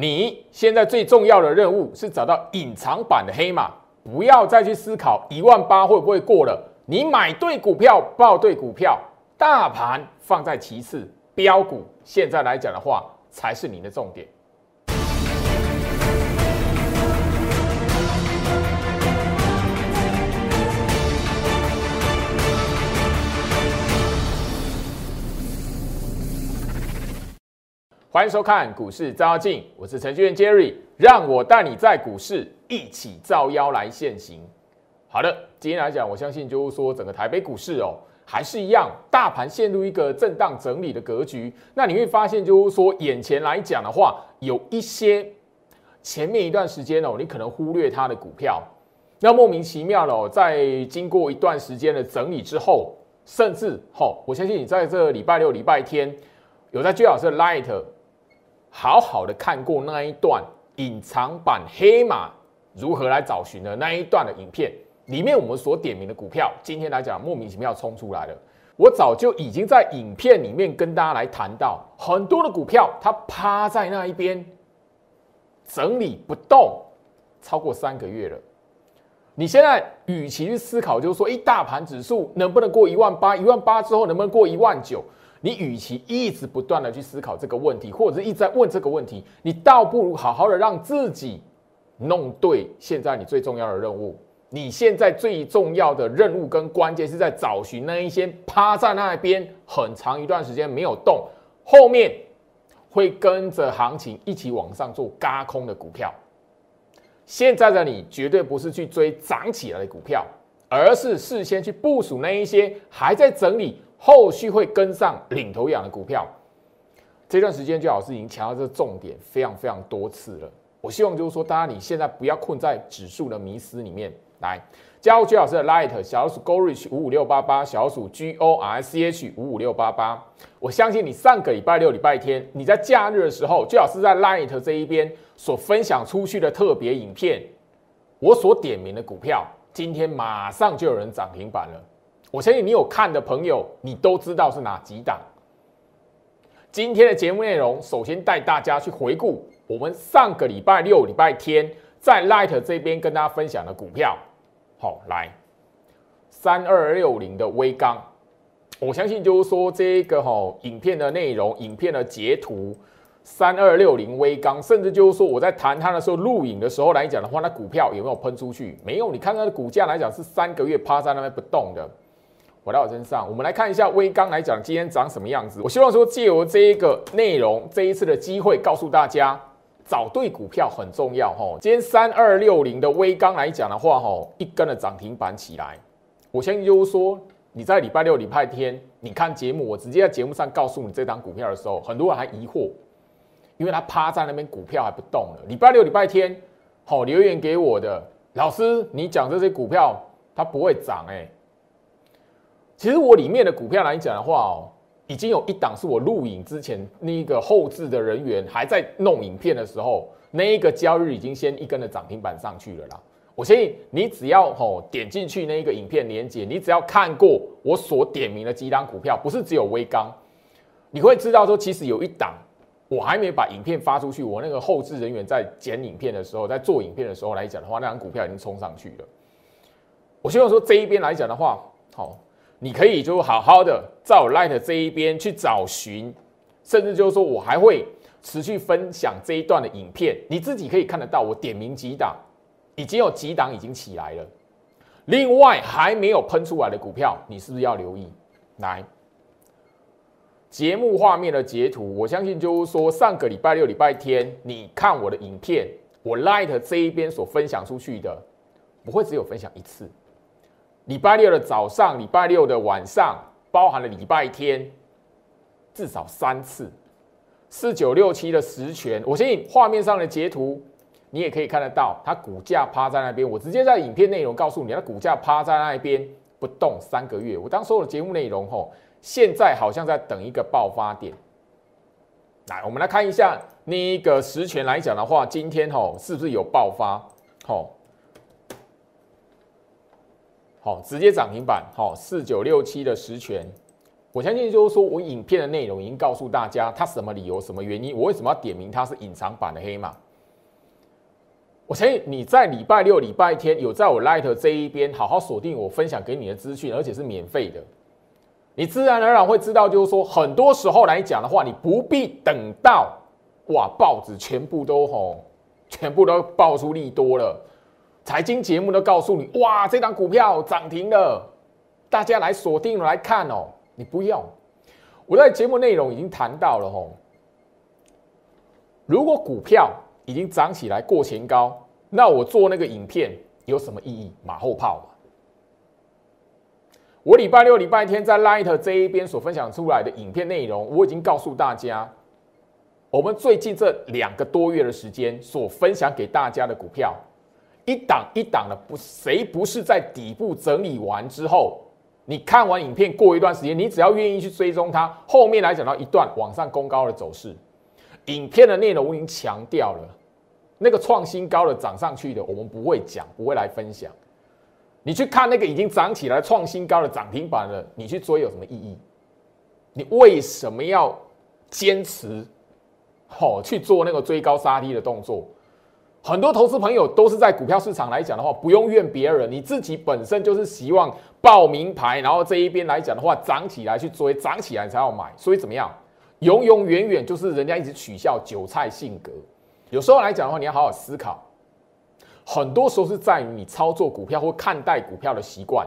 你现在最重要的任务是找到隐藏版的黑马，不要再去思考一万八会不会过了。你买对股票，报对股票，大盘放在其次，标股现在来讲的话才是你的重点。欢迎收看股市照妖镜，我是程序员 Jerry，让我带你在股市一起照妖来现行。好的，今天来讲，我相信就是说整个台北股市哦，还是一样，大盘陷入一个震荡整理的格局。那你会发现就是说，眼前来讲的话，有一些前面一段时间哦，你可能忽略它的股票，那莫名其妙的哦，在经过一段时间的整理之后，甚至吼，我相信你在这礼拜六、礼拜天有在最好是 Light。好好的看过那一段隐藏版黑马如何来找寻的那一段的影片，里面我们所点名的股票，今天来讲莫名其妙冲出来了。我早就已经在影片里面跟大家来谈到，很多的股票它趴在那一边整理不动，超过三个月了。你现在与其去思考，就是说，一大盘指数能不能过一万八，一万八之后能不能过一万九？你与其一直不断的去思考这个问题，或者是一直在问这个问题，你倒不如好好的让自己弄对现在你最重要的任务。你现在最重要的任务跟关键是在找寻那一些趴在那边很长一段时间没有动，后面会跟着行情一起往上做嘎空的股票。现在的你绝对不是去追涨起来的股票，而是事先去部署那一些还在整理。后续会跟上领头羊的股票，这段时间最老师已经强调这个重点非常非常多次了。我希望就是说，大家你现在不要困在指数的迷思里面，来加入居老师的 Light 小鼠 Go Rich 五五六八八小鼠 G O R C H 五五六八八。我相信你上个礼拜六、礼拜天你在假日的时候，居老师在 Light 这一边所分享出去的特别影片，我所点名的股票，今天马上就有人涨停板了。我相信你有看的朋友，你都知道是哪几档。今天的节目内容，首先带大家去回顾我们上个礼拜六、礼拜天在 Light 这边跟大家分享的股票。好，来三二六零的微钢，我相信就是说这个哈影片的内容、影片的截图，三二六零微钢，甚至就是说我在谈它的时候录影的时候来讲的话，那股票有没有喷出去？没有，你看它的股价来讲是三个月趴在那边不动的。回到我身上，我们来看一下微刚来讲今天长什么样子。我希望说借由这一个内容，这一次的机会，告诉大家找对股票很重要哈。今天三二六零的微刚来讲的话哈，一根的涨停板起来，我相信就说你在礼拜六、礼拜天你看节目，我直接在节目上告诉你这档股票的时候，很多人还疑惑，因为他趴在那边股票还不动了。礼拜六、礼拜天好留言给我的老师，你讲这些股票它不会涨哎。其实我里面的股票来讲的话哦，已经有一档是我录影之前那一个后置的人员还在弄影片的时候，那一个交易已经先一根的涨停板上去了啦。我相信你只要吼点进去那一个影片连接，你只要看过我所点名的几档股票，不是只有微钢，你会知道说其实有一档我还没把影片发出去，我那个后置人员在剪影片的时候，在做影片的时候来讲的话，那档股票已经冲上去了。我希望说这一边来讲的话，好。你可以就好好的在我 Light 这一边去找寻，甚至就是说我还会持续分享这一段的影片，你自己可以看得到我点名几档，已经有几档已经起来了。另外还没有喷出来的股票，你是不是要留意？来，节目画面的截图，我相信就是说上个礼拜六、礼拜天你看我的影片，我 Light 这一边所分享出去的，不会只有分享一次。礼拜六的早上，礼拜六的晚上，包含了礼拜天，至少三次。四九六七的实权，我相信画面上的截图，你也可以看得到，它股价趴在那边。我直接在影片内容告诉你，它股价趴在那边不动三个月。我当时的节目内容吼，现在好像在等一个爆发点。来，我们来看一下那个实权来讲的话，今天吼是不是有爆发？吼。好，直接涨停板。好，四九六七的实权，我相信就是说我影片的内容已经告诉大家，它什么理由、什么原因，我为什么要点名它是隐藏版的黑马。我相信你在礼拜六、礼拜天有在我 Light 这一边好好锁定我分享给你的资讯，而且是免费的，你自然而然会知道，就是说很多时候来讲的话，你不必等到哇报纸全部都吼，全部都爆出利多了，财经节目都告诉你哇这档股票涨停了，大家来锁定来看哦，你不用。我在节目内容已经谈到了吼，如果股票。已经涨起来过前高，那我做那个影片有什么意义？马后炮。我礼拜六、礼拜天在 Light 这一边所分享出来的影片内容，我已经告诉大家，我们最近这两个多月的时间所分享给大家的股票，一档一档的不，谁不是在底部整理完之后，你看完影片过一段时间，你只要愿意去追踪它，后面来讲到一段往上攻高的走势，影片的内容我已经强调了。那个创新高的涨上去的，我们不会讲，不会来分享。你去看那个已经涨起来创新高的涨停板了，你去追有什么意义？你为什么要坚持？好去做那个追高杀低的动作？很多投资朋友都是在股票市场来讲的话，不用怨别人，你自己本身就是希望报名牌，然后这一边来讲的话，涨起来去追，涨起来才要买。所以怎么样？永永远远就是人家一直取笑韭菜性格。有时候来讲的话，你要好好思考。很多时候是在于你操作股票或看待股票的习惯。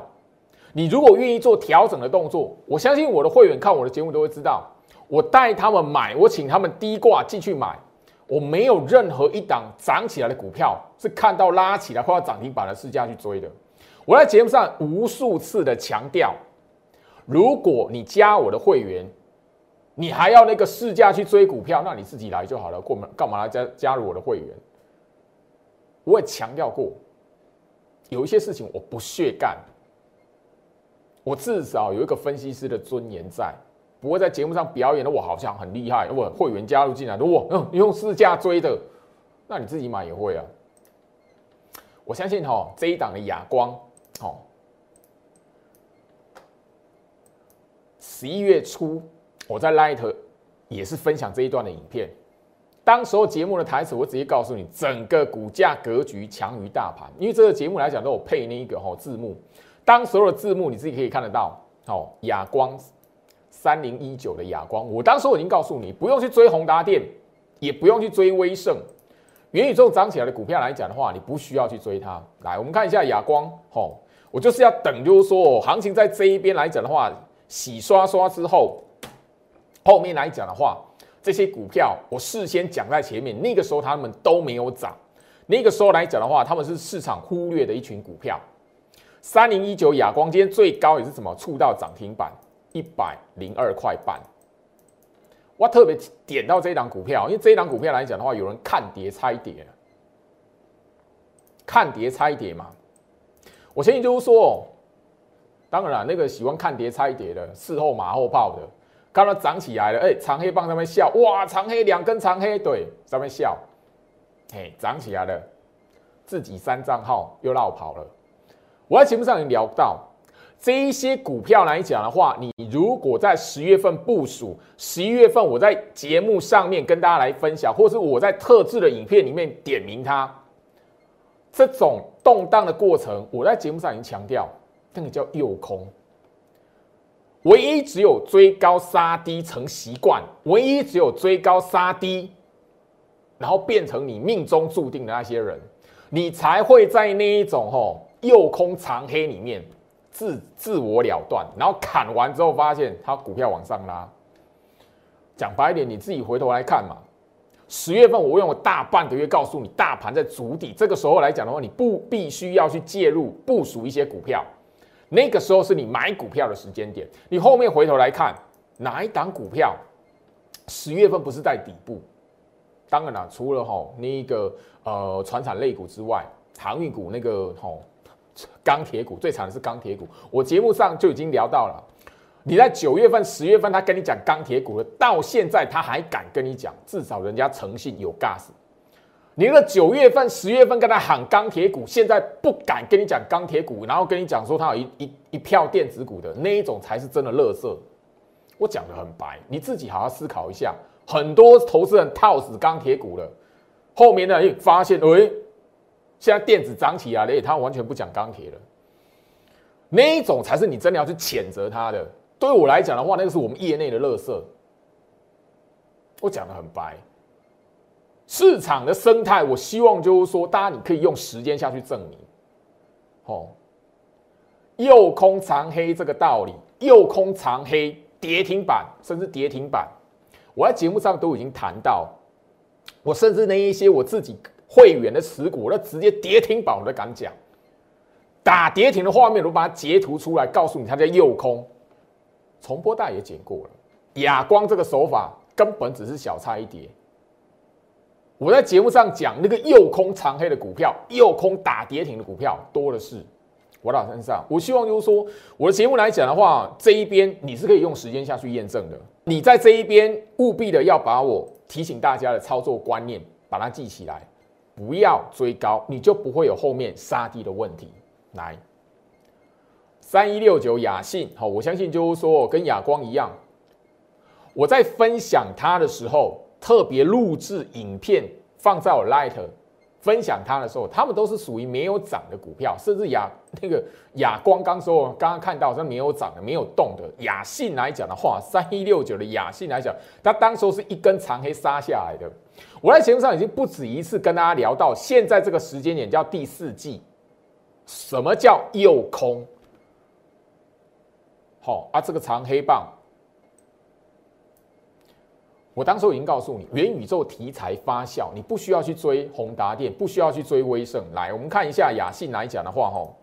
你如果愿意做调整的动作，我相信我的会员看我的节目都会知道，我带他们买，我请他们低挂进去买，我没有任何一档涨起来的股票是看到拉起来或要涨停板的市价去追的。我在节目上无数次的强调，如果你加我的会员。你还要那个市价去追股票，那你自己来就好了。过门干嘛来加加入我的会员？我也强调过，有一些事情我不屑干，我至少有一个分析师的尊严在，不会在节目上表演的我好像很厉害。我会员加入进来，如果嗯用市价追的，那你自己买也会啊。我相信哈这一档的哑光，哦，十一月初。我在 Light 也是分享这一段的影片，当时候节目的台词，我直接告诉你，整个股价格局强于大盘，因为这个节目来讲都有配那一个哈字幕，当时候的字幕你自己可以看得到，哦，哑光三零一九的亚光，我当时我已经告诉你，不用去追宏达电，也不用去追威盛，元宇宙涨起来的股票来讲的话，你不需要去追它。来，我们看一下亚光，吼，我就是要等，就是说行情在这一边来讲的话，洗刷刷之后。后面来讲的话，这些股票我事先讲在前面，那个时候他们都没有涨。那个时候来讲的话，他们是市场忽略的一群股票。三零一九亚光今天最高也是什么触到涨停板一百零二块半。我特别点到这一档股票，因为这一档股票来讲的话，有人看跌猜跌，看跌猜跌嘛。我相信就是说，当然了，那个喜欢看跌猜跌的，事后马后炮的。看到涨起来了，哎，长黑棒上面笑，哇，长黑两根长黑，对，上面笑，嘿，涨起来了，自己三账号又绕跑了。我在节目上已经聊到，这一些股票来讲的话，你如果在十月份部署，十一月份我在节目上面跟大家来分享，或是我在特制的影片里面点名它，这种动荡的过程，我在节目上已经强调，那个叫诱空。唯一只有追高杀低成习惯，唯一只有追高杀低，然后变成你命中注定的那些人，你才会在那一种吼右空长黑里面自自我了断，然后砍完之后发现它股票往上拉。讲白一点，你自己回头来看嘛。十月份我用了大半个月告诉你，大盘在筑底，这个时候来讲的话，你不必须要去介入部署一些股票。那个时候是你买股票的时间点，你后面回头来看哪一档股票，十月份不是在底部？当然了，除了哈那个呃船产类股之外，航运股那个吼钢铁股最惨的是钢铁股。我节目上就已经聊到了，你在九月份、十月份他跟你讲钢铁股了，到现在他还敢跟你讲，至少人家诚信有 gas。你那九月份、十月份跟他喊钢铁股，现在不敢跟你讲钢铁股，然后跟你讲说他有一一一票电子股的那一种才是真的乐色。我讲的很白，你自己好好思考一下。很多投资人套死钢铁股了，后面呢，又，发现，哎，现在电子涨起来了，他完全不讲钢铁了。那一种才是你真的要去谴责他的。对我来讲的话，那个是我们业内的乐色。我讲的很白，市场的生态，我希望就是说，大家你可以用时间下去证明。哦，右空长黑这个道理，右空长黑跌停板，甚至跌停板，我在节目上都已经谈到。我甚至那一些我自己会员的持股，那直接跌停板我都敢讲。打跌停的画面，我把它截图出来，告诉你它在右空。重播带也剪过了，哑光这个手法根本只是小菜一碟。我在节目上讲那个右空长黑的股票，右空打跌停的股票多的是。我老身上，我希望就是说，我的节目来讲的话，这一边你是可以用时间下去验证的。你在这一边务必的要把我提醒大家的操作观念把它记起来，不要追高，你就不会有后面杀低的问题。来，三一六九雅信，好，我相信就是说跟雅光一样，我在分享它的时候，特别录制影片放在我 Light 分享它的时候，他们都是属于没有涨的股票，甚至亚那个亚光刚说，刚刚看到是没有涨的、没有动的。雅信来讲的话，三一六九的雅信来讲，它当时是一根长黑杀下来的。我在节目上已经不止一次跟大家聊到，现在这个时间点叫第四季。什么叫诱空？好啊，这个长黑棒，我当时已经告诉你，元宇宙题材发酵，你不需要去追宏达电，不需要去追威盛。来，我们看一下雅信来讲的话，吼，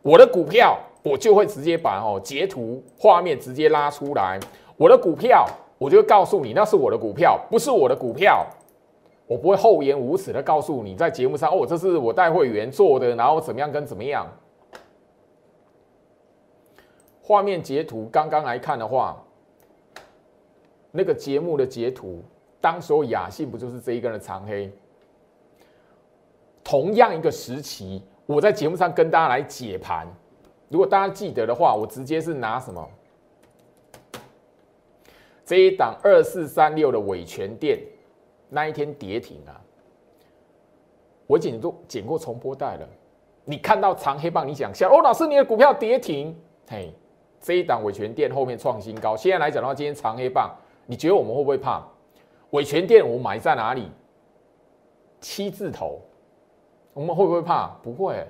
我的股票我就会直接把哦截图画面直接拉出来，我的股票我就告诉你，那是我的股票，不是我的股票。我不会厚颜无耻的告诉你，在节目上哦，这是我带会员做的，然后怎么样跟怎么样。画面截图刚刚来看的话，那个节目的截图，当时候雅信不就是这一根的长黑？同样一个时期，我在节目上跟大家来解盘。如果大家记得的话，我直接是拿什么？这一档二四三六的伟权店。那一天跌停啊！我剪都剪过重播带了。你看到长黑棒，你想笑哦？老师，你的股票跌停，嘿，这一档伟权店后面创新高。现在来讲的话，今天长黑棒，你觉得我们会不会怕？伟权店我买在哪里？七字头，我们会不会怕？不会。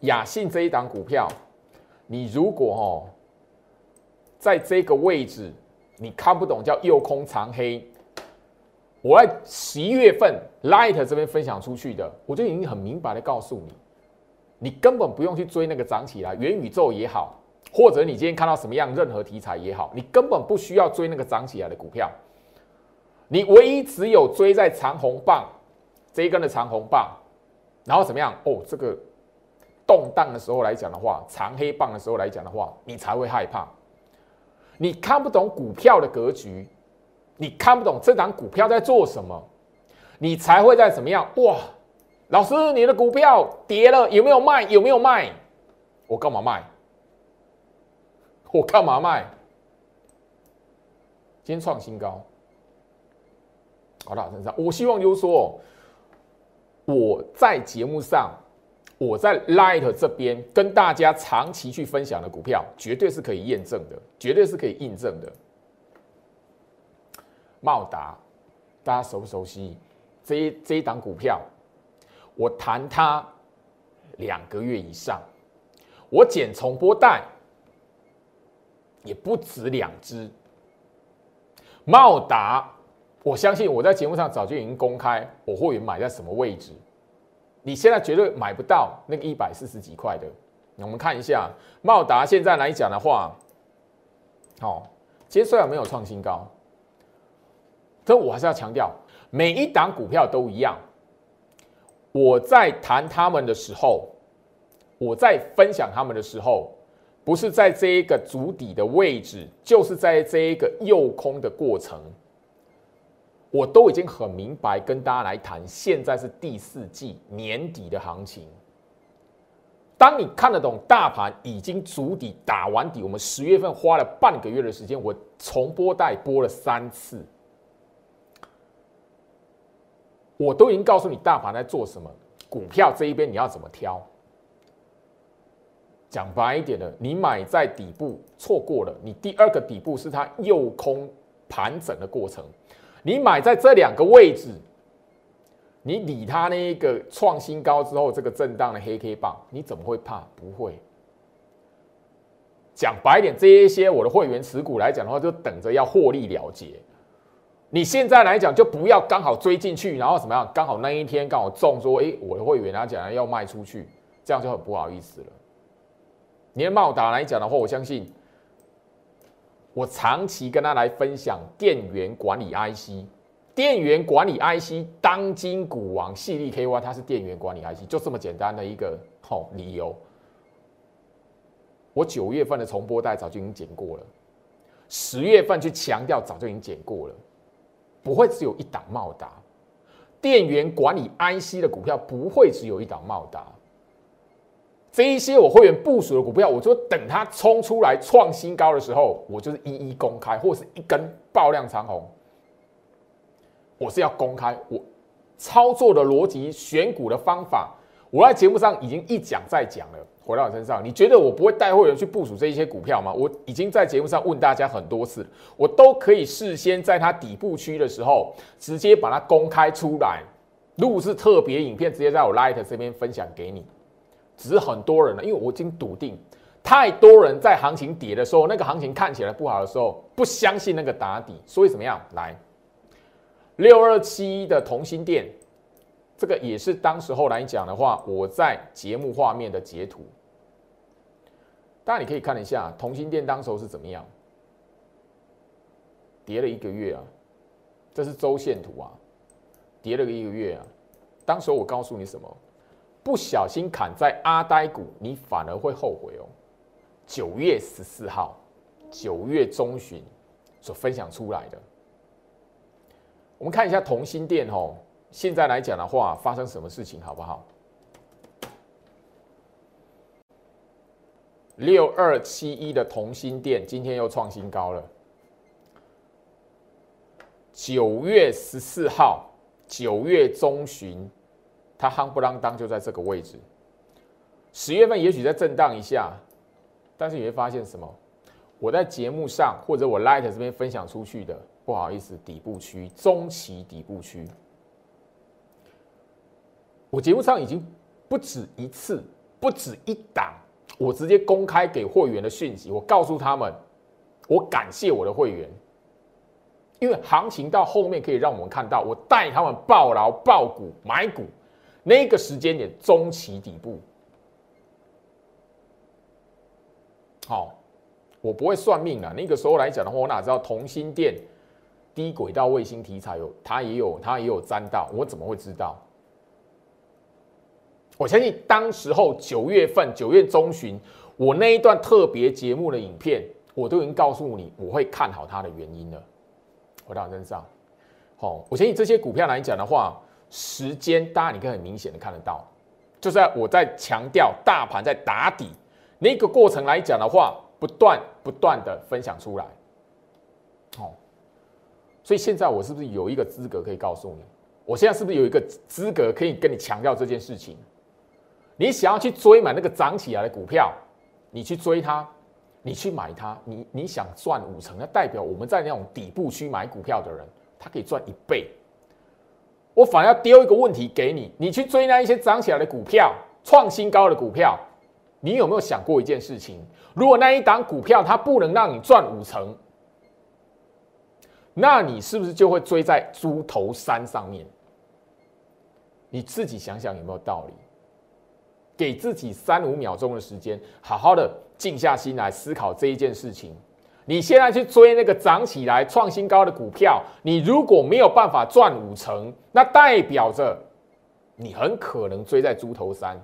雅信这一档股票，你如果哦，在这个位置。你看不懂叫右空长黑，我在十一月份 Light 这边分享出去的，我就已经很明白的告诉你，你根本不用去追那个涨起来元宇宙也好，或者你今天看到什么样任何题材也好，你根本不需要追那个涨起来的股票，你唯一只有追在长红棒这一根的长红棒，然后怎么样？哦，这个动荡的时候来讲的话，长黑棒的时候来讲的话，你才会害怕。你看不懂股票的格局，你看不懂这档股票在做什么，你才会在怎么样？哇，老师，你的股票跌了，有没有卖？有没有卖？我干嘛卖？我干嘛卖？今天创新高，好了，身上，我希望就是说，我在节目上。我在 Light 这边跟大家长期去分享的股票，绝对是可以验证的，绝对是可以印证的。茂达，大家熟不熟悉？这一这一档股票，我谈它两个月以上，我剪重播带也不止两只。茂达，我相信我在节目上早就已经公开，我会员买在什么位置。你现在绝对买不到那个一百四十几块的。我们看一下茂达现在来讲的话，好，今天虽然没有创新高，但我还是要强调，每一档股票都一样。我在谈他们的时候，我在分享他们的时候，不是在这一个足底的位置，就是在这一个诱空的过程。我都已经很明白，跟大家来谈，现在是第四季年底的行情，当你看得懂大盘已经足底打完底，我们十月份花了半个月的时间，我重播带播了三次，我都已经告诉你大盘在做什么，股票这一边你要怎么挑。讲白一点的，你买在底部错过了，你第二个底部是它右空盘整的过程，你买在这两个位置。你理它那一个创新高之后，这个震荡的黑 K 棒，你怎么会怕？不会。讲白点，这一些我的会员持股来讲的话，就等着要获利了结。你现在来讲，就不要刚好追进去，然后怎么样？刚好那一天刚好中，说哎，我的会员他讲要卖出去，这样就很不好意思了。你的茂达来讲的话，我相信我长期跟他来分享电源管理 IC。电源管理 IC 当今股王，细粒 KY，它是电源管理 IC，就这么简单的一个好理由。我九月份的重播带早就已经剪过了，十月份去强调早就已经剪过了，不会只有一档茂达。电源管理 IC 的股票不会只有一档茂达，这一些我会员部署的股票，我就等它冲出来创新高的时候，我就是一一公开，或是一根爆量长红。我是要公开我操作的逻辑、选股的方法，我在节目上已经一讲再讲了。回到我身上，你觉得我不会带会员去部署这一些股票吗？我已经在节目上问大家很多次，我都可以事先在它底部区的时候，直接把它公开出来。如果是特别影片，直接在我 Light 这边分享给你。只是很多人呢，因为我已经笃定，太多人在行情跌的时候，那个行情看起来不好的时候，不相信那个打底，所以怎么样？来？六二七一的同心店，这个也是当时候来讲的话，我在节目画面的截图，大家你可以看一下同心店当时候是怎么样，跌了一个月啊，这是周线图啊，跌了一个月啊，当时候我告诉你什么，不小心砍在阿呆股，你反而会后悔哦。九月十四号，九月中旬所分享出来的。我们看一下同心店哦，现在来讲的话，发生什么事情好不好？六二七一的同心店今天又创新高了。九月十四号，九月中旬，它夯不啷当就在这个位置。十月份也许在震荡一下，但是你会发现什么？我在节目上或者我 Light 这边分享出去的。不好意思，底部区、中期底部区，我节目上已经不止一次、不止一档，我直接公开给会员的讯息，我告诉他们，我感谢我的会员，因为行情到后面可以让我们看到，我带他们爆牢、爆股、买股，那个时间点中期底部，好，我不会算命了。那个时候来讲的话，我哪知道同心店。低轨道卫星题材有，它也有，它也有沾到，我怎么会知道？我相信当时候九月份九月中旬，我那一段特别节目的影片，我都已经告诉你我会看好它的原因了。回到身上，好，我相信这些股票来讲的话，时间大家你可以很明显的看得到，就是我在强调大盘在打底那个过程来讲的话，不断不断的分享出来，好。所以现在我是不是有一个资格可以告诉你？我现在是不是有一个资格可以跟你强调这件事情？你想要去追买那个涨起来的股票，你去追它，你去买它，你你想赚五成，那代表我们在那种底部区买股票的人，他可以赚一倍。我反而要丢一个问题给你：你去追那一些涨起来的股票、创新高的股票，你有没有想过一件事情？如果那一档股票它不能让你赚五成？那你是不是就会追在猪头山上面？你自己想想有没有道理？给自己三五秒钟的时间，好好的静下心来思考这一件事情。你现在去追那个涨起来创新高的股票，你如果没有办法赚五成，那代表着你很可能追在猪头山。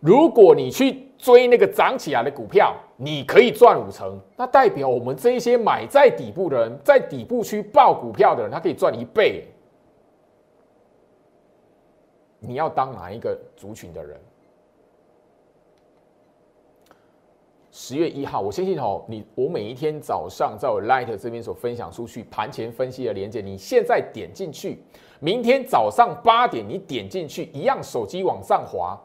如果你去追那个涨起来的股票，你可以赚五成，那代表我们这一些买在底部的人，在底部区爆股票的人，他可以赚一倍。你要当哪一个族群的人？十月一号，我相信哦，你我每一天早上在我 Light 这边所分享出去盘前分析的连接，你现在点进去，明天早上八点你点进去，一样手机往上滑，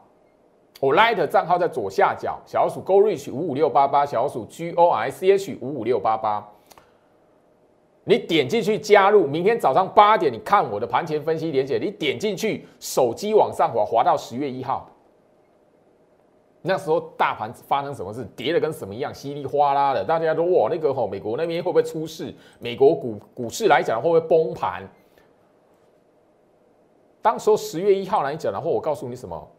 我 Light 账号在左下角，小鼠 Go Reach 五五六八八，小鼠 G O I C H 五五六八八，你点进去加入，明天早上八点你看我的盘前分析连接，你点进去，手机往上滑，滑到十月一号。那时候大盘发生什么事，跌的跟什么一样，稀里哗啦的，大家都哇，那个吼，美国那边会不会出事？美国股股市来讲会不会崩盘？当时候十月一号来讲的话，我告诉你什么？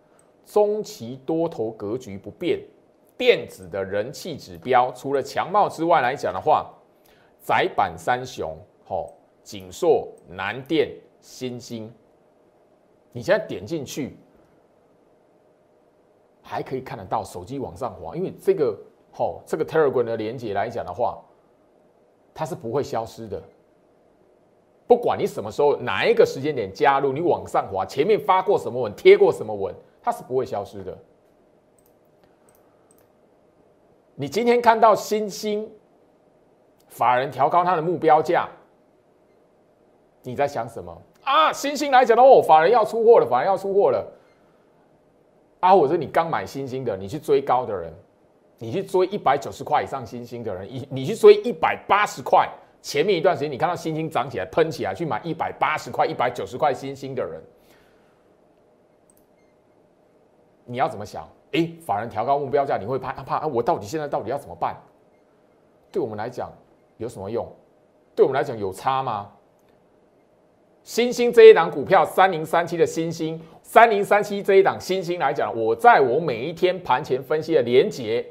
中期多头格局不变，电子的人气指标除了强茂之外来讲的话，窄板三雄，吼，锦硕、南电、新星，你现在点进去。还可以看得到手机往上滑，因为这个吼这个 Telegram 的连接来讲的话，它是不会消失的。不管你什么时候哪一个时间点加入，你往上滑，前面发过什么文，贴过什么文，它是不会消失的。你今天看到新兴法人调高它的目标价，你在想什么啊？新兴来讲的话，法人要出货了，法人要出货了。啊，或者你刚买新兴的，你去追高的人，你去追一百九十块以上新兴的人，你你去追一百八十块，前面一段时间你看到新兴涨起来喷起来，去买一百八十块、一百九十块新兴的人，你要怎么想？哎，法人调高目标价，你会怕怕？我到底现在到底要怎么办？对我们来讲有什么用？对我们来讲有差吗？新兴这一档股票，三零三七的新兴，三零三七这一档新兴来讲，我在我每一天盘前分析的连结，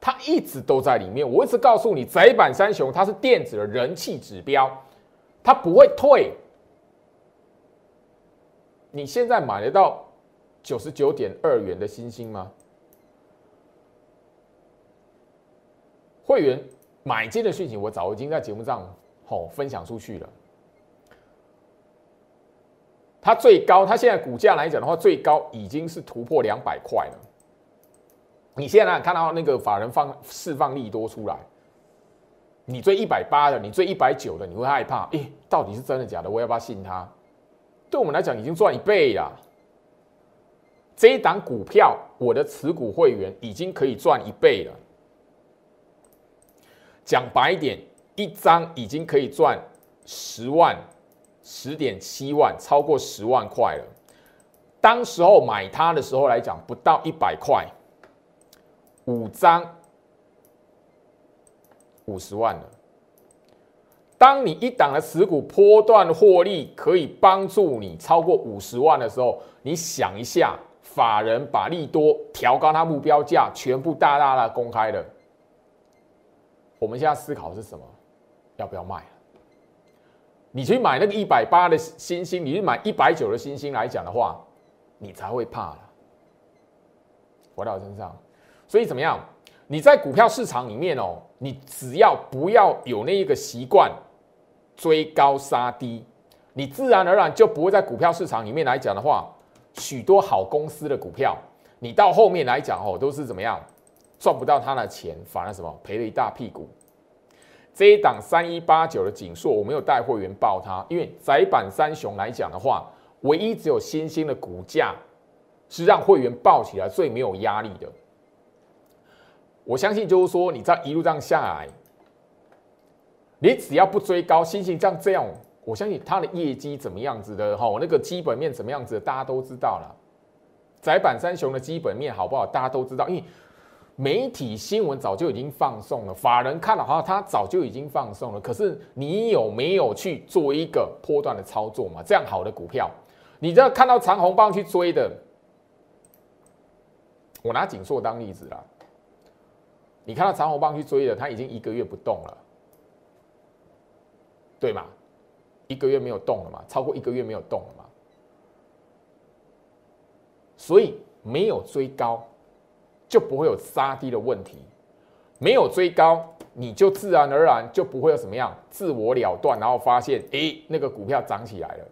它一直都在里面。我一直告诉你，窄板三雄它是电子的人气指标，它不会退。你现在买得到九十九点二元的新兴吗？会员买进的讯息，我早已经在节目上好分享出去了。它最高，它现在股价来讲的话，最高已经是突破两百块了。你现在看到那个法人放释放利多出来，你追一百八的，你追一百九的，你会害怕？诶，到底是真的假的？我要不要信它？对我们来讲，已经赚一倍了。这一档股票，我的持股会员已经可以赚一倍了。讲白一点，一张已经可以赚十万。十点七万，超过十万块了。当时候买它的时候来讲，不到一百块，五张五十万了。当你一档的持股波段获利可以帮助你超过五十万的时候，你想一下，法人把利多调高他目标价，全部大大的公开了。我们现在思考是什么？要不要卖？你去买那个一百八的星星，你去买一百九的星星来讲的话，你才会怕了。回到身上，所以怎么样？你在股票市场里面哦，你只要不要有那一个习惯追高杀低，你自然而然就不会在股票市场里面来讲的话，许多好公司的股票，你到后面来讲哦，都是怎么样赚不到他的钱，反而什么赔了一大屁股。这一档三一八九的锦硕，我没有带会员报它，因为窄板三雄来讲的话，唯一只有新兴的股价是让会员报起来最没有压力的。我相信就是说，你在一路这样下来，你只要不追高，新兴像这样，我相信它的业绩怎么样子的哈，那个基本面怎么样子，大家都知道了。窄板三雄的基本面好不好，大家都知道，因为。媒体新闻早就已经放送了，法人看了哈，他早就已经放送了。可是你有没有去做一个波段的操作嘛？这样好的股票，你这看到长红棒去追的，我拿锦硕当例子啦。你看到长红棒去追的，他已经一个月不动了，对吗？一个月没有动了嘛，超过一个月没有动了嘛，所以没有追高。就不会有杀低的问题，没有追高，你就自然而然就不会有什么样自我了断，然后发现哎，那个股票涨起来了，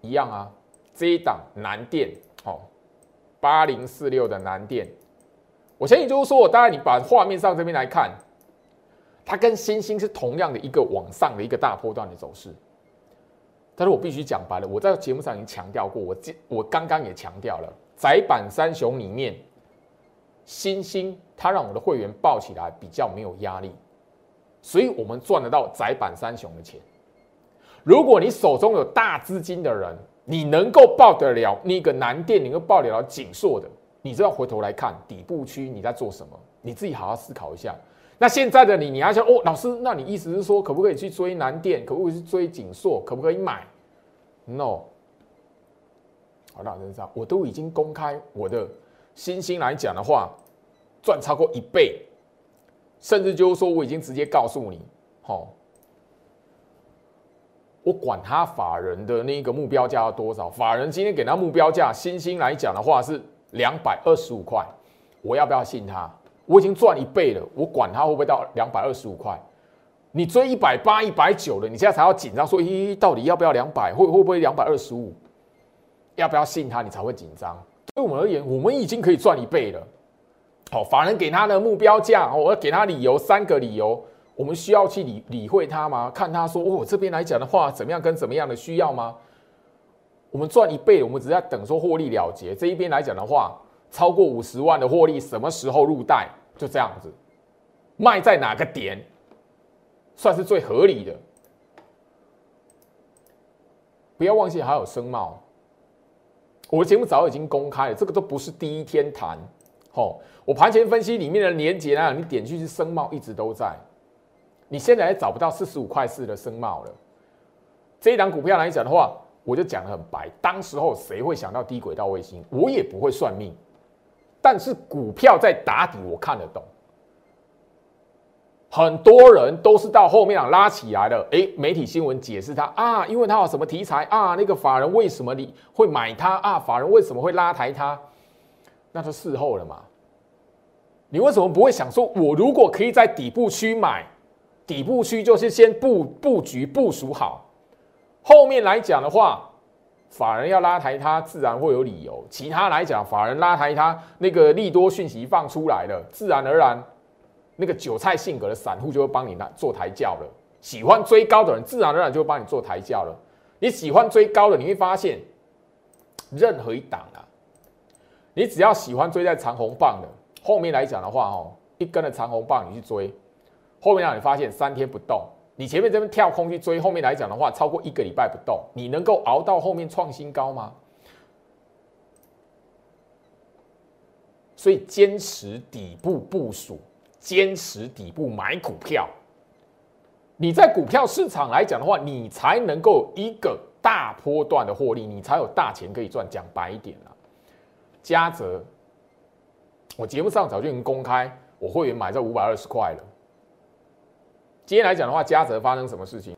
一样啊。这一档南电哦，八零四六的南电，我相信就是说，当然你把画面上这边来看，它跟星星是同样的一个往上的一个大波段的走势。但是我必须讲白了，我在节目上已经强调过，我我刚刚也强调了，窄板三雄里面，星星它让我的会员抱起来比较没有压力，所以我们赚得到窄板三雄的钱。如果你手中有大资金的人，你能够抱得了那个南电，能够抱得了锦硕的，你就要回头来看底部区你在做什么，你自己好好思考一下。那现在的你，你要想哦，老师，那你意思是说，可不可以去追南电？可不可以去追锦硕？可不可以买？No。好，那我知道，我都已经公开我的星星来讲的话，赚超过一倍，甚至就是说，我已经直接告诉你，好，我管他法人的那个目标价要多少，法人今天给他目标价，星星来讲的话是两百二十五块，我要不要信他？我已经赚一倍了，我管他会不会到两百二十五块？你追一百八、一百九了，你现在才要紧张，说咦，到底要不要两百？会会不会两百二十五？要不要信他？你才会紧张。对我们而言，我们已经可以赚一倍了。好，法人给他的目标价，我要给他理由，三个理由，我们需要去理理会他吗？看他说，哦，这边来讲的话，怎么样跟怎么样的需要吗？我们赚一倍，我们只是在等说获利了结。这一边来讲的话。超过五十万的获利，什么时候入袋？就这样子，卖在哪个点，算是最合理的。不要忘记还有声茂，我的节目早已经公开了，这个都不是第一天谈。吼，我盘前分析里面的连接呢，你点进去是声茂一直都在，你现在也找不到四十五块四的声茂了。这一档股票来讲的话，我就讲的很白，当时候谁会想到低轨道卫星？我也不会算命。但是股票在打底，我看得懂。很多人都是到后面啊拉起来了，哎，媒体新闻解释他啊，因为他有什么题材啊，那个法人为什么你会买他啊？法人为什么会拉抬他？那就事后了嘛。你为什么不会想说，我如果可以在底部区买，底部区就是先布布局部署好，后面来讲的话。法人要拉抬它，自然会有理由。其他来讲，法人拉抬它，那个利多讯息放出来了，自然而然，那个韭菜性格的散户就会帮你拿做抬轿了。喜欢追高的人，自然而然就会帮你做抬轿了。你喜欢追高的，你会发现，任何一档啊，你只要喜欢追在长红棒的后面来讲的话，哦，一根的长红棒你去追，后面让你发现三天不动。你前面这边跳空去追，后面来讲的话，超过一个礼拜不动，你能够熬到后面创新高吗？所以坚持底部部署，坚持底部买股票。你在股票市场来讲的话，你才能够一个大波段的获利，你才有大钱可以赚。讲白一点啊，嘉泽，我节目上早就已经公开，我会员买在五百二十块了。今天来讲的话，嘉泽发生什么事情？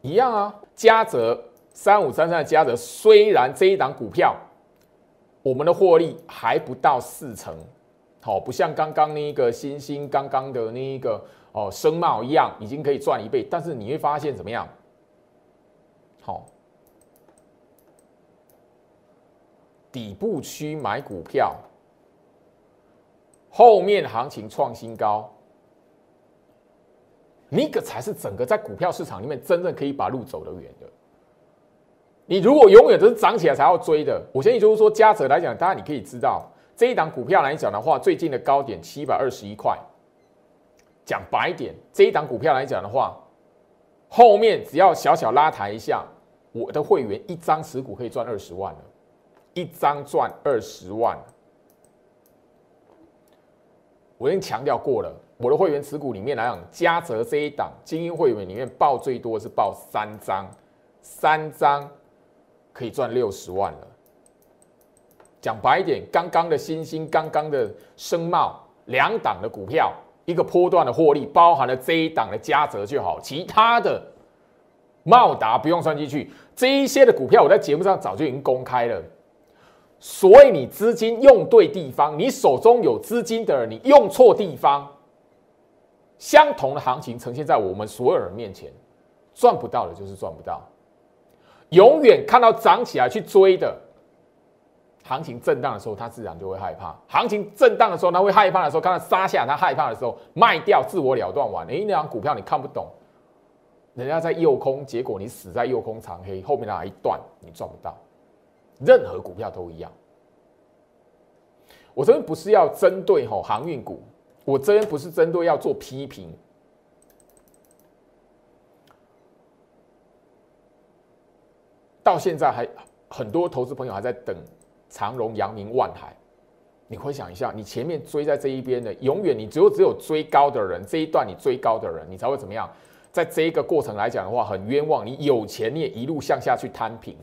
一样啊，嘉泽三五三三的嘉泽，虽然这一档股票我们的获利还不到四成，好，不像刚刚那个新兴刚刚的那一个哦声茂一样，已经可以赚一倍，但是你会发现怎么样？好，底部区买股票。后面行情创新高，你个才是整个在股票市场里面真正可以把路走得远的。你如果永远都是涨起来才要追的，我相信就是说，加者来讲，当然你可以知道这一档股票来讲的话，最近的高点七百二十一块。讲白点，这一档股票来讲的话，后面只要小小拉抬一下，我的会员一张持股可以赚二十万了，一张赚二十万。我已经强调过了，我的会员持股里面来讲，嘉泽这一档精英会员里面报最多是报三张，三张可以赚六十万了。讲白一点，刚刚的新兴，刚刚的声茂两档的股票，一个波段的获利，包含了这一档的加折就好，其他的茂达不用算进去。这一些的股票，我在节目上早就已经公开了。所以你资金用对地方，你手中有资金的人，你用错地方，相同的行情呈现在我们所有人面前，赚不到的就是赚不到。永远看到涨起来去追的，行情震荡的时候，他自然就会害怕。行情震荡的时候，他会害怕的时候，看到杀下，他害怕的时候卖掉，自我了断完。哎，那张股票你看不懂，人家在诱空，结果你死在诱空长黑后面那一段，你赚不到。任何股票都一样。我这边不是要针对吼航运股，我这边不是针对要做批评。到现在还很多投资朋友还在等。长荣、阳明、万海，你回想一下，你前面追在这一边的，永远你只有只有追高的人，这一段你追高的人，你才会怎么样？在这一个过程来讲的话，很冤枉。你有钱你也一路向下去摊平，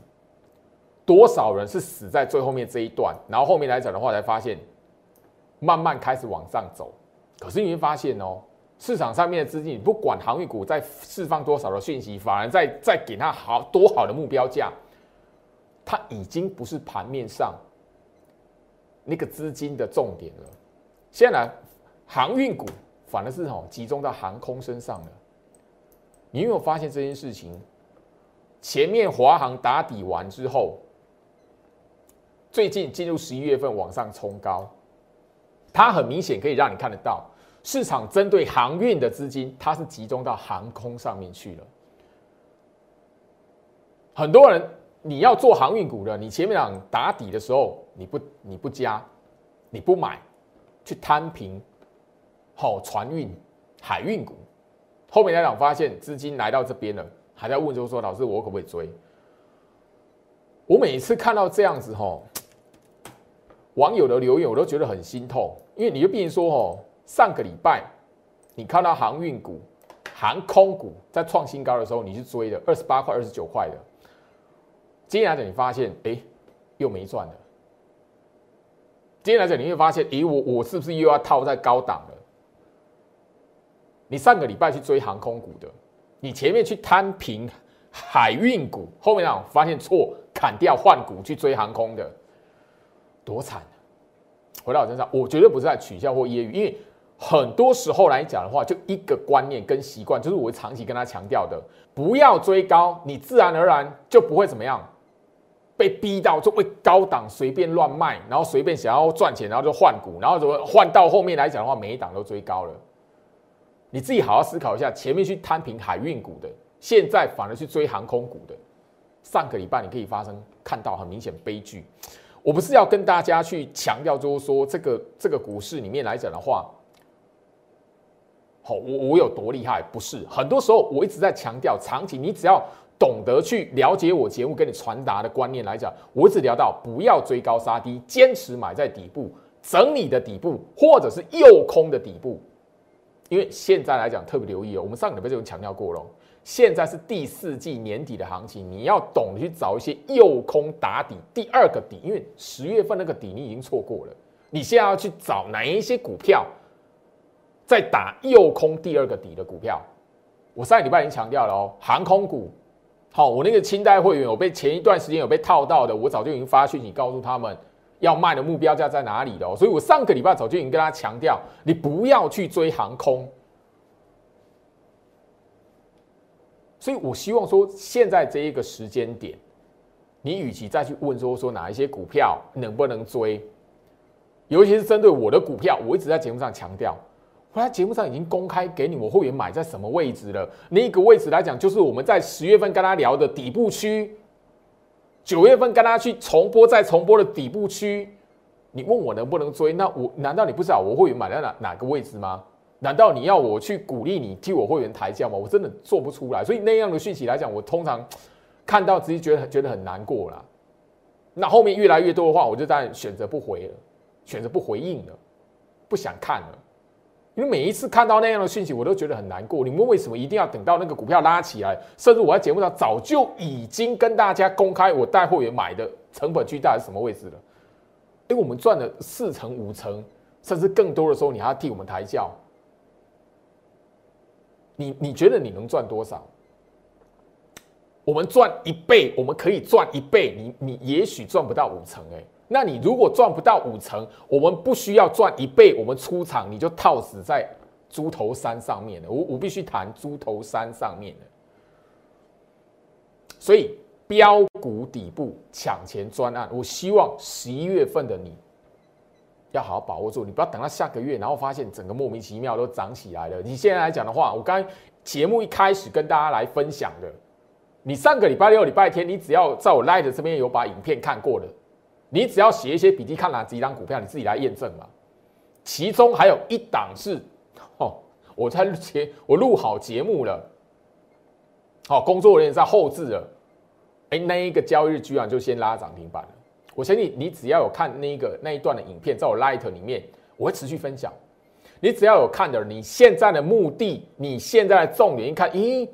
多少人是死在最后面这一段，然后后面来讲的话，才发现慢慢开始往上走。可是你会发现哦，市场上面的资金，不管航运股在释放多少的讯息，反而在在给他好多好的目标价。它已经不是盘面上那个资金的重点了。现在航运股反而是哦集中到航空身上了。你有没有发现这件事情？前面华航打底完之后，最近进入十一月份往上冲高，它很明显可以让你看得到，市场针对航运的资金，它是集中到航空上面去了。很多人。你要做航运股的，你前面讲打底的时候，你不你不加，你不买，去摊平，好船运、海运股，后面来讲发现资金来到这边了，还在问就说老师我可不可以追？我每次看到这样子哈，网友的留言我都觉得很心痛，因为你就变成说哦，上个礼拜你看到航运股、航空股在创新高的时候，你去追的二十八块、二十九块的。接下来你发现，哎，又没赚了。接下来你会发现，咦，我我是不是又要套在高档了？你上个礼拜去追航空股的，你前面去摊平海运股，后面呢发现错，砍掉换股去追航空的，多惨！回到我身上，我绝对不是在取笑或揶揄，因为很多时候来讲的话，就一个观念跟习惯，就是我长期跟他强调的，不要追高，你自然而然就不会怎么样。被逼到就会高档随便乱卖，然后随便想要赚钱，然后就换股，然后怎么换到后面来讲的话，每一档都追高了。你自己好好思考一下，前面去摊平海运股的，现在反而去追航空股的，上个礼拜你可以发生看到很明显悲剧。我不是要跟大家去强调，就是说这个这个股市里面来讲的话，好，我我有多厉害？不是，很多时候我一直在强调，长期你只要。懂得去了解我节目跟你传达的观念来讲，我一直聊到不要追高杀低，坚持买在底部整理的底部，或者是诱空的底部。因为现在来讲特别留意哦，我们上个礼拜就强调过了，现在是第四季年底的行情，你要懂得去找一些诱空打底第二个底，因为十月份那个底你已经错过了，你现在要去找哪一些股票在打诱空第二个底的股票。我上个礼拜已经强调了哦，航空股。好，我那个清代会员，我被前一段时间有被套到的，我早就已经发讯息告诉他们要卖的目标价在哪里了。所以我上个礼拜早就已经跟他强调，你不要去追航空。所以我希望说，现在这一个时间点，你与其再去问说说哪一些股票能不能追，尤其是针对我的股票，我一直在节目上强调。我在节目上已经公开给你我会员买在什么位置了。那个位置来讲，就是我们在十月份跟他聊的底部区，九月份跟他去重播再重播的底部区。你问我能不能追？那我难道你不知道我会员买在哪哪个位置吗？难道你要我去鼓励你替我会员抬价吗？我真的做不出来。所以那样的讯息来讲，我通常看到直接觉得觉得很难过了。那后面越来越多的话，我就在选择不回了，选择不回应了，不想看了。因为每一次看到那样的讯息，我都觉得很难过。你们为什么一定要等到那个股票拉起来？甚至我在节目上早就已经跟大家公开我带货员买的成本巨大是什么位置了？因为我们赚了四成、五成，甚至更多的时候，你还要替我们抬轿。你你觉得你能赚多少？我们赚一倍，我们可以赚一倍，你你也许赚不到五成，哎。那你如果赚不到五成，我们不需要赚一倍，我们出场你就套死在猪头山上面了。我我必须谈猪头山上面的，所以标股底部抢钱专案，我希望十一月份的你要好好把握住，你不要等到下个月，然后发现整个莫名其妙都涨起来了。你现在来讲的话，我刚节目一开始跟大家来分享的，你上个礼拜六、礼拜天，你只要在我 Light 这边有把影片看过的，你只要写一些笔记，看哪几档股票，你自己来验证嘛。其中还有一档是，哦，我在节我录好节目了，好，工作人员在后置了，哎，那一个交易日居然就先拉涨停板了。我相信你只要有看那一个那一段的影片，在我 Light 里面，我会持续分享。你只要有看的，你现在的目的，你现在的重点一看，咦，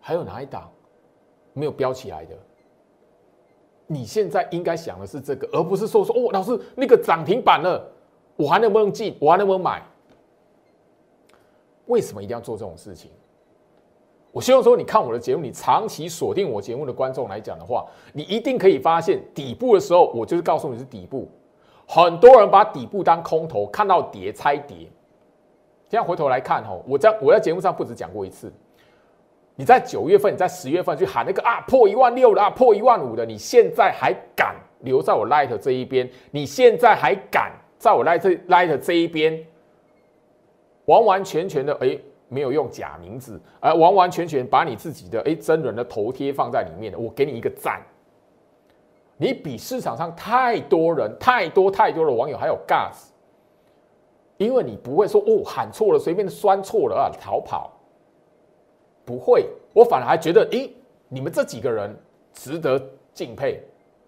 还有哪一档没有标起来的？你现在应该想的是这个，而不是说说哦，老师那个涨停板了，我还能不能进？我还能不能买？为什么一定要做这种事情？我希望说，你看我的节目，你长期锁定我节目的观众来讲的话，你一定可以发现底部的时候，我就是告诉你是底部。很多人把底部当空头，看到跌猜跌。现在回头来看，吼，我在我在节目上不止讲过一次。你在九月份，你在十月份去喊那个啊破一万六了啊破一万五的，你现在还敢留在我 Light 这一边？你现在还敢在我 Light Light 这一边，完完全全的哎没有用假名字，而完完全全把你自己的哎真人的头贴放在里面的，我给你一个赞。你比市场上太多人、太多太多的网友还有 gas，因为你不会说哦喊错了，随便酸错了啊逃跑，不会，我反而还觉得，诶，你们这几个人值得敬佩，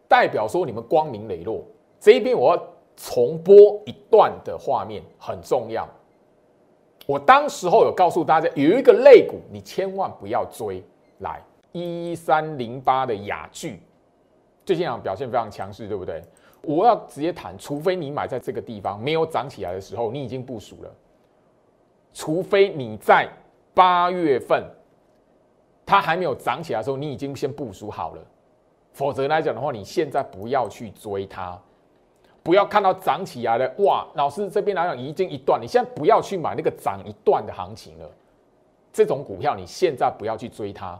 代表说你们光明磊落。这一边我要重播一段的画面，很重要。我当时候有告诉大家，有一个肋骨，你千万不要追，来一三零八的雅聚。最近啊表现非常强势，对不对？我要直接谈，除非你买在这个地方没有涨起来的时候，你已经部署了；除非你在八月份它还没有涨起来的时候，你已经先部署好了。否则来讲的话，你现在不要去追它，不要看到涨起来了，哇！老师这边来讲已经一段，你现在不要去买那个涨一段的行情了。这种股票你现在不要去追它。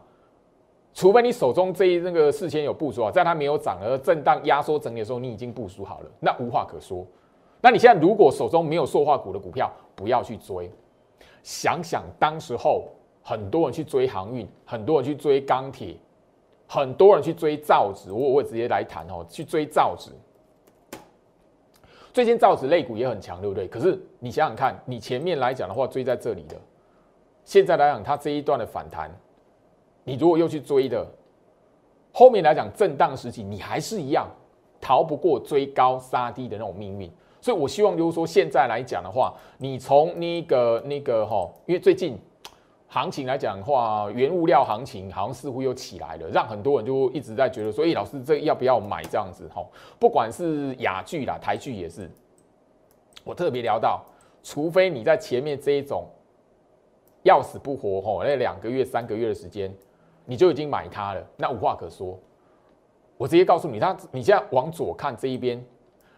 除非你手中这一那个事先有部署啊，在它没有涨而震荡压缩整理的时候，你已经部署好了，那无话可说。那你现在如果手中没有塑化股的股票，不要去追。想想当时候很多人去追航运，很多人去追钢铁，很多人去追造纸，我我直接来谈哦，去追造纸。最近造纸类股也很强，对不对？可是你想想看，你前面来讲的话追在这里的，现在来讲它这一段的反弹。你如果又去追的，后面来讲震荡时期，你还是一样逃不过追高杀低的那种命运。所以我希望就是说，现在来讲的话，你从那个那个哈，因为最近行情来讲的话，原物料行情好像似乎又起来了，让很多人就一直在觉得说，哎，老师这要不要买这样子哈？不管是雅剧啦、台剧也是，我特别聊到，除非你在前面这一种要死不活哈，那两个月、三个月的时间。你就已经买它了，那无话可说。我直接告诉你，它你现在往左看这一边，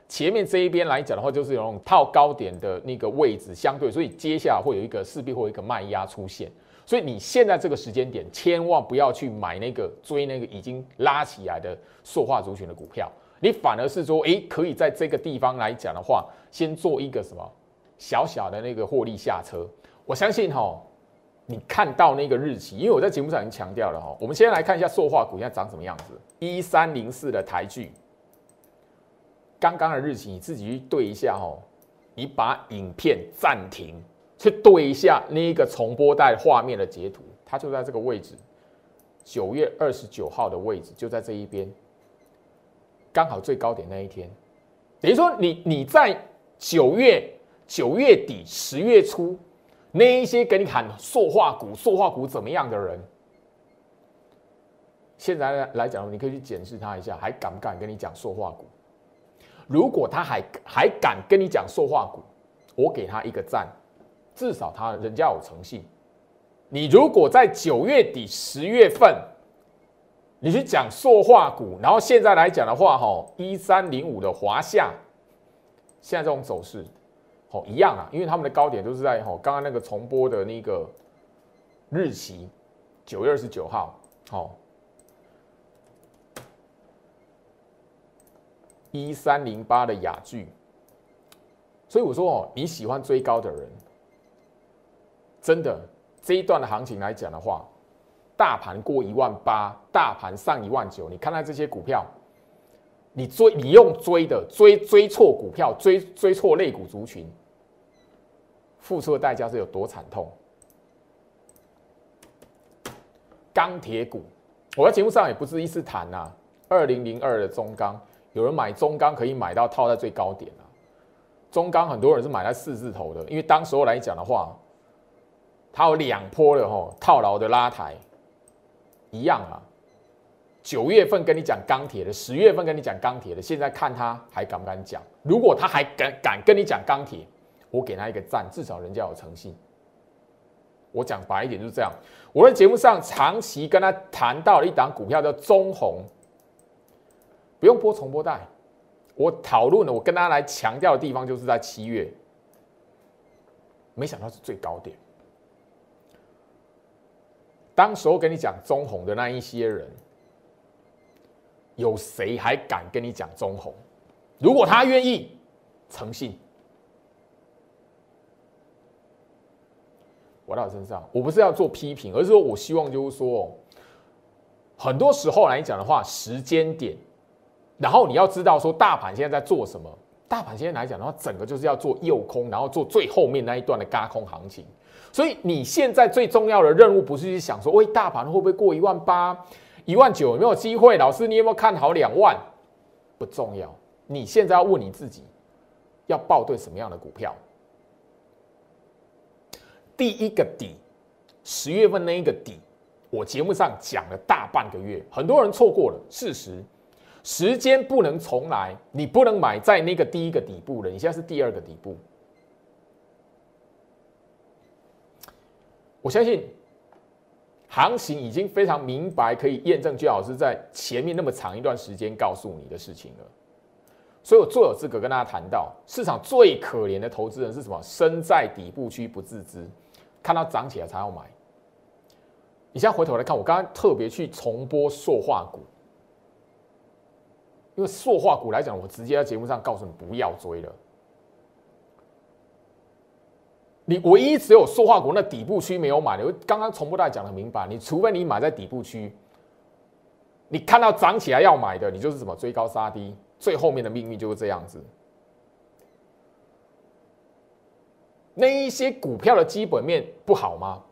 前面这一边来讲的话，就是有种套高点的那个位置相对，所以接下来会有一个势必会有一个卖压出现。所以你现在这个时间点，千万不要去买那个追那个已经拉起来的塑化族群的股票，你反而是说，诶，可以在这个地方来讲的话，先做一个什么小小的那个获利下车。我相信哈。你看到那个日期，因为我在节目上已经强调了哈。我们先来看一下塑化股现在长什么样子。一三零四的台剧，刚刚的日期你自己去对一下哦。你把影片暂停，去对一下那一个重播带画面的截图，它就在这个位置，九月二十九号的位置就在这一边，刚好最高点那一天。等于说你你在九月九月底十月初。那一些跟你喊塑化股、塑化股怎么样的人，现在来讲，你可以去检视他一下，还敢不敢跟你讲塑化股？如果他还还敢跟你讲塑化股，我给他一个赞，至少他人家有诚信。你如果在九月底、十月份，你去讲塑化股，然后现在来讲的话，哈，一三零五的华夏，现在这种走势。哦，一样啊，因为他们的高点都是在哦，刚刚那个重播的那个日期，九月二十九号。好，一三零八的雅聚。所以我说哦，你喜欢追高的人，真的这一段的行情来讲的话，大盘过一万八，大盘上一万九，你看看这些股票，你追你用追的追追错股票，追追错类股族群，付出的代价是有多惨痛？钢铁股，我在节目上也不是一次谈呐，二零零二的中钢，有人买中钢可以买到套在最高点啊。中钢很多人是买在四字头的，因为当时候来讲的话，它有两波的吼套牢的拉抬，一样啊。九月份跟你讲钢铁的，十月份跟你讲钢铁的，现在看他还敢不敢讲？如果他还敢敢跟你讲钢铁，我给他一个赞，至少人家有诚信。我讲白一点就是这样。我在节目上长期跟他谈到了一档股票叫中红，不用播重播带。我讨论了，我跟大家来强调的地方，就是在七月，没想到是最高点。当时候跟你讲中红的那一些人，有谁还敢跟你讲中红？如果他愿意，诚信，我到身上，我不是要做批评，而是说我希望就是说，很多时候来讲的话，时间点。然后你要知道说，大盘现在在做什么？大盘现在来讲的话，整个就是要做右空，然后做最后面那一段的嘎空行情。所以你现在最重要的任务，不是去想说，喂，大盘会不会过一万八、一万九，有没有机会？老师，你有没有看好两万？不重要。你现在要问你自己，要报对什么样的股票？第一个底，十月份那一个底，我节目上讲了大半个月，很多人错过了事实。时间不能重来，你不能买在那个第一个底部了，你现在是第二个底部。我相信行情已经非常明白，可以验证居老师在前面那么长一段时间告诉你的事情了。所以我最有资格跟大家谈到，市场最可怜的投资人是什么？身在底部区不自知，看到涨起来才要买。你现在回头来看，我刚刚特别去重播塑化股。因为塑化股来讲，我直接在节目上告诉你不要追了。你唯一只有塑化股那底部区没有买的，我刚刚从不大讲的明白。你除非你买在底部区，你看到涨起来要买的，你就是什么追高杀低，最后面的命运就是这样子。那一些股票的基本面不好吗？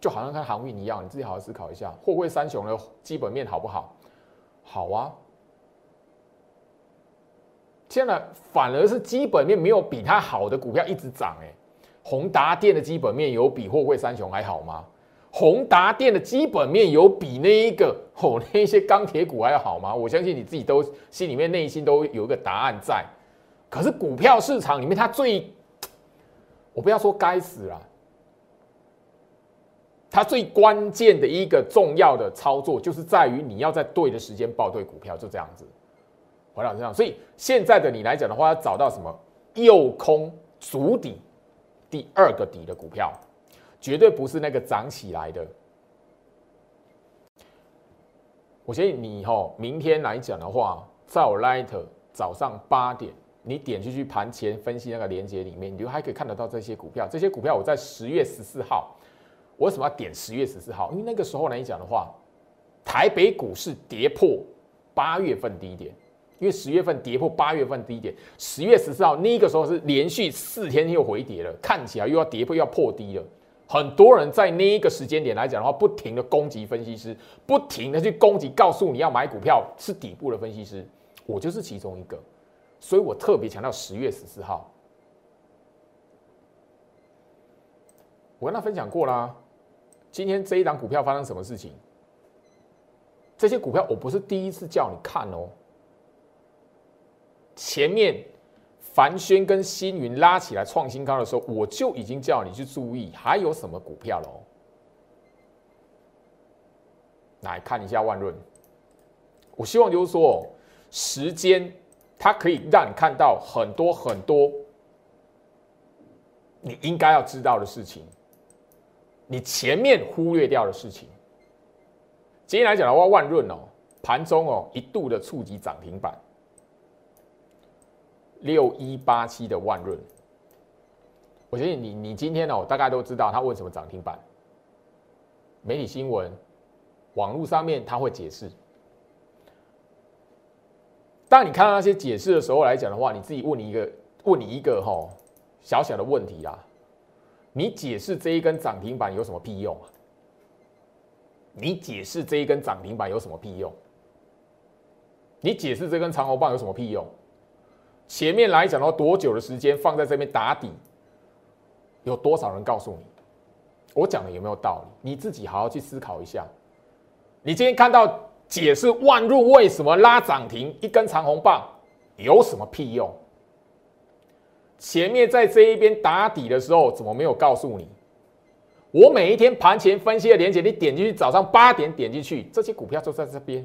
就好像看航运一样，你自己好好思考一下，货柜三雄的基本面好不好？好啊。现在反而是基本面没有比它好的股票一直涨，哎，宏达电的基本面有比货柜三雄还好吗？宏达电的基本面有比那一个哦那些钢铁股还要好吗？我相信你自己都心里面内心都有一个答案在。可是股票市场里面，它最我不要说该死了，它最关键的一个重要的操作，就是在于你要在对的时间报对股票，就这样子。回到这样，所以现在的你来讲的话，要找到什么右空足底第二个底的股票，绝对不是那个涨起来的。我建议你哈，明天来讲的话，在我 Light 早上八点，你点进去盘前分析那个连接里面，你就还可以看得到这些股票。这些股票我在十月十四号，我为什么要点十月十四号？因为那个时候来讲的话，台北股市跌破八月份低点。因为十月份跌破八月份低点，十月十四号那个时候是连续四天又回跌了，看起来又要跌破，又要破低了。很多人在那一个时间点来讲的话，不停的攻击分析师，不停的去攻击，告诉你要买股票是底部的分析师，我就是其中一个，所以我特别强调十月十四号，我跟他分享过啦。今天这一档股票发生什么事情？这些股票我不是第一次叫你看哦。前面凡轩跟星云拉起来创新高的时候，我就已经叫你去注意还有什么股票喽。来看一下万润，我希望就是说，时间它可以让你看到很多很多你应该要知道的事情，你前面忽略掉的事情。今天来讲的话，万润哦，盘中哦一度的触及涨停板。六一八七的万润，我相信你，你今天呢，大概都知道它为什么涨停板。媒体新闻、网络上面他会解释。当你看到那些解释的时候来讲的话，你自己问你一个，问你一个哈小小的问题啊，你解释这一根涨停板有什么屁用啊？你解释这一根涨停板有什么屁用？你解释这根长红棒有什么屁用？前面来讲的话，多久的时间放在这边打底？有多少人告诉你？我讲的有没有道理？你自己好好去思考一下。你今天看到解释万入为什么拉涨停，一根长红棒有什么屁用？前面在这一边打底的时候，怎么没有告诉你？我每一天盘前分析的连接，你点进去，早上八点点进去，这些股票都在这边。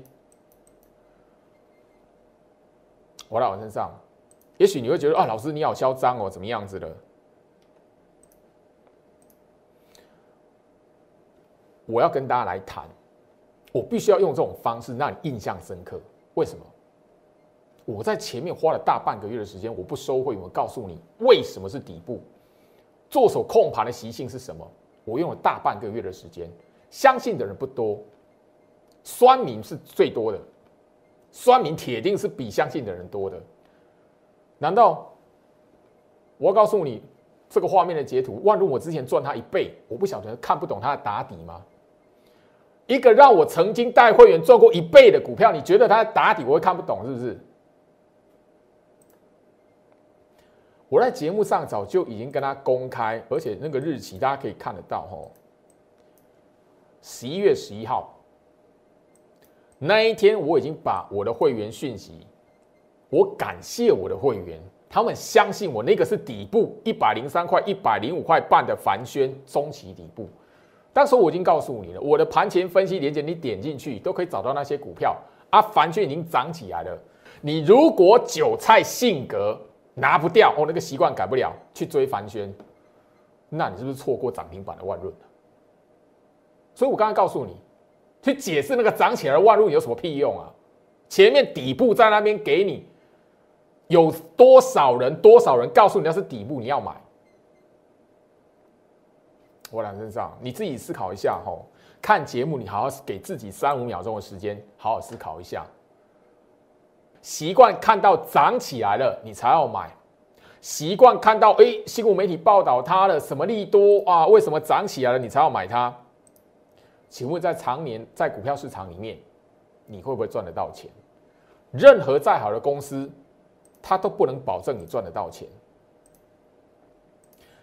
我在我身上，也许你会觉得啊，老师你好嚣张哦，怎么样子的？我要跟大家来谈，我必须要用这种方式让你印象深刻。为什么？我在前面花了大半个月的时间，我不收会，我告诉你为什么是底部，做手控盘的习性是什么？我用了大半个月的时间，相信的人不多，酸民是最多的。酸民铁定是比相信的人多的，难道我要告诉你这个画面的截图？万如我之前赚他一倍，我不晓得看不懂他的打底吗？一个让我曾经带会员赚过一倍的股票，你觉得他的打底我会看不懂是不是？我在节目上早就已经跟他公开，而且那个日期大家可以看得到吼，十一月十一号。那一天，我已经把我的会员讯息，我感谢我的会员，他们相信我，那个是底部一百零三块、一百零五块半的凡轩中期底部。当时我已经告诉你了，我的盘前分析连接，你点进去都可以找到那些股票啊，凡轩已经涨起来了。你如果韭菜性格拿不掉，哦，那个习惯改不了，去追凡轩，那你是不是错过涨停板的万润所以我刚刚告诉你。去解释那个涨起来的万润有什么屁用啊？前面底部在那边给你，有多少人？多少人告诉你那是底部，你要买？我俩身上，你自己思考一下吼。看节目，你好好给自己三五秒钟的时间，好好思考一下。习惯看到涨起来了，你才要买；习惯看到哎，新闻媒体报道它的什么利多啊？为什么涨起来了，你才要买它？请问，在常年在股票市场里面，你会不会赚得到钱？任何再好的公司，它都不能保证你赚得到钱。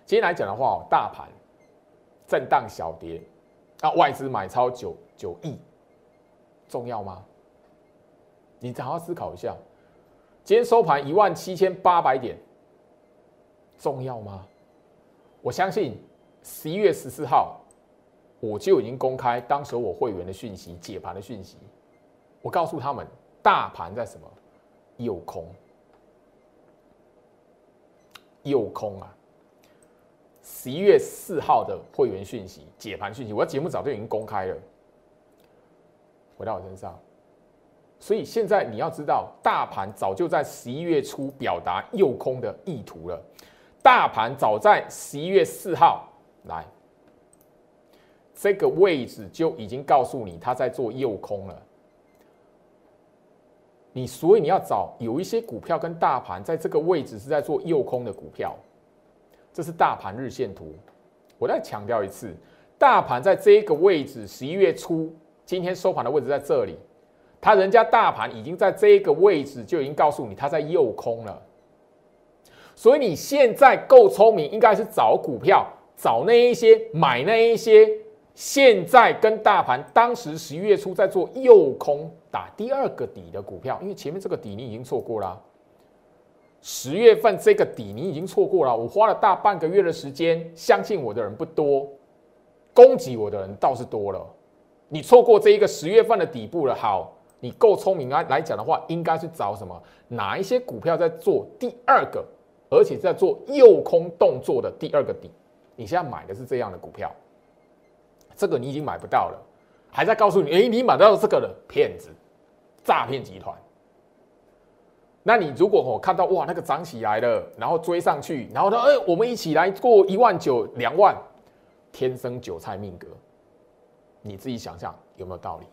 今天来讲的话，大盘震荡小跌，啊，外资买超九九亿，重要吗？你好好思考一下。今天收盘一万七千八百点，重要吗？我相信十一月十四号。我就已经公开当时我会员的讯息、解盘的讯息。我告诉他们，大盘在什么？有空，诱空啊！十一月四号的会员讯息、解盘讯息，我的节目早就已经公开了。回到我身上，所以现在你要知道，大盘早就在十一月初表达诱空的意图了。大盘早在十一月四号来。这个位置就已经告诉你，他在做诱空了。你所以你要找有一些股票跟大盘在这个位置是在做诱空的股票，这是大盘日线图。我再强调一次，大盘在这个位置，十一月初今天收盘的位置在这里，他人家大盘已经在这个位置就已经告诉你他在诱空了。所以你现在够聪明，应该是找股票，找那一些买那一些。现在跟大盘当时十一月初在做诱空打第二个底的股票，因为前面这个底你已经错过了。十月份这个底你已经错过了，我花了大半个月的时间，相信我的人不多，攻击我的人倒是多了。你错过这一个十月份的底部了，好，你够聪明啊来讲的话，应该是找什么？哪一些股票在做第二个，而且在做诱空动作的第二个底？你现在买的是这样的股票。这个你已经买不到了，还在告诉你，哎，你买到这个的骗子、诈骗集团。那你如果我看到哇那个涨起来了，然后追上去，然后呢，哎，我们一起来过一万九两万，天生韭菜命格，你自己想想有没有道理？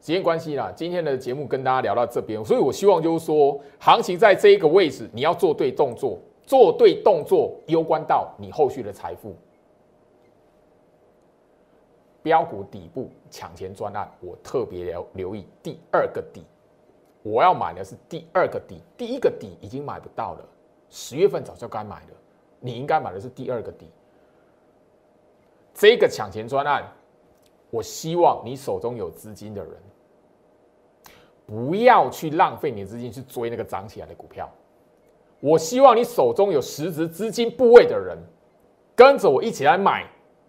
时间关系啦，今天的节目跟大家聊到这边，所以我希望就是说，行情在这一个位置，你要做对动作，做对动作攸关到你后续的财富。标股底部抢钱专案，我特别留留意第二个底，我要买的是第二个底，第一个底已经买不到了，十月份早就该买了，你应该买的是第二个底。这个抢钱专案，我希望你手中有资金的人，不要去浪费你的资金去追那个涨起来的股票。我希望你手中有实质资金部位的人，跟着我一起来买。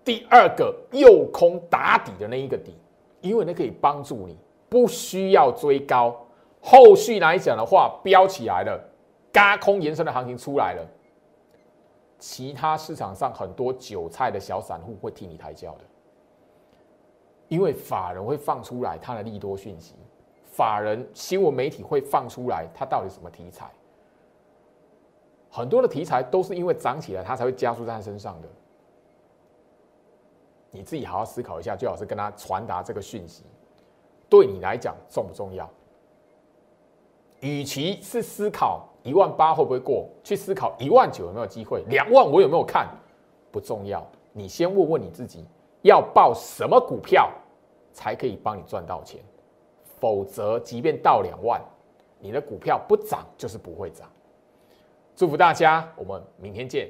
第二个右空打底的那一个底，因为那可以帮助你不需要追高，后续来讲的话，飙起来了，嘎空延伸的行情出来了，其他市场上很多韭菜的小散户会替你抬轿的，因为法人会放出来他的利多讯息，法人新闻媒体会放出来他到底什么题材，很多的题材都是因为涨起来，它才会加速在他身上的。你自己好好思考一下，最好是跟他传达这个讯息，对你来讲重不重要？与其是思考一万八会不会过去，思考一万九有没有机会，两万我有没有看，不重要。你先问问你自己，要报什么股票才可以帮你赚到钱？否则，即便到两万，你的股票不涨就是不会涨。祝福大家，我们明天见。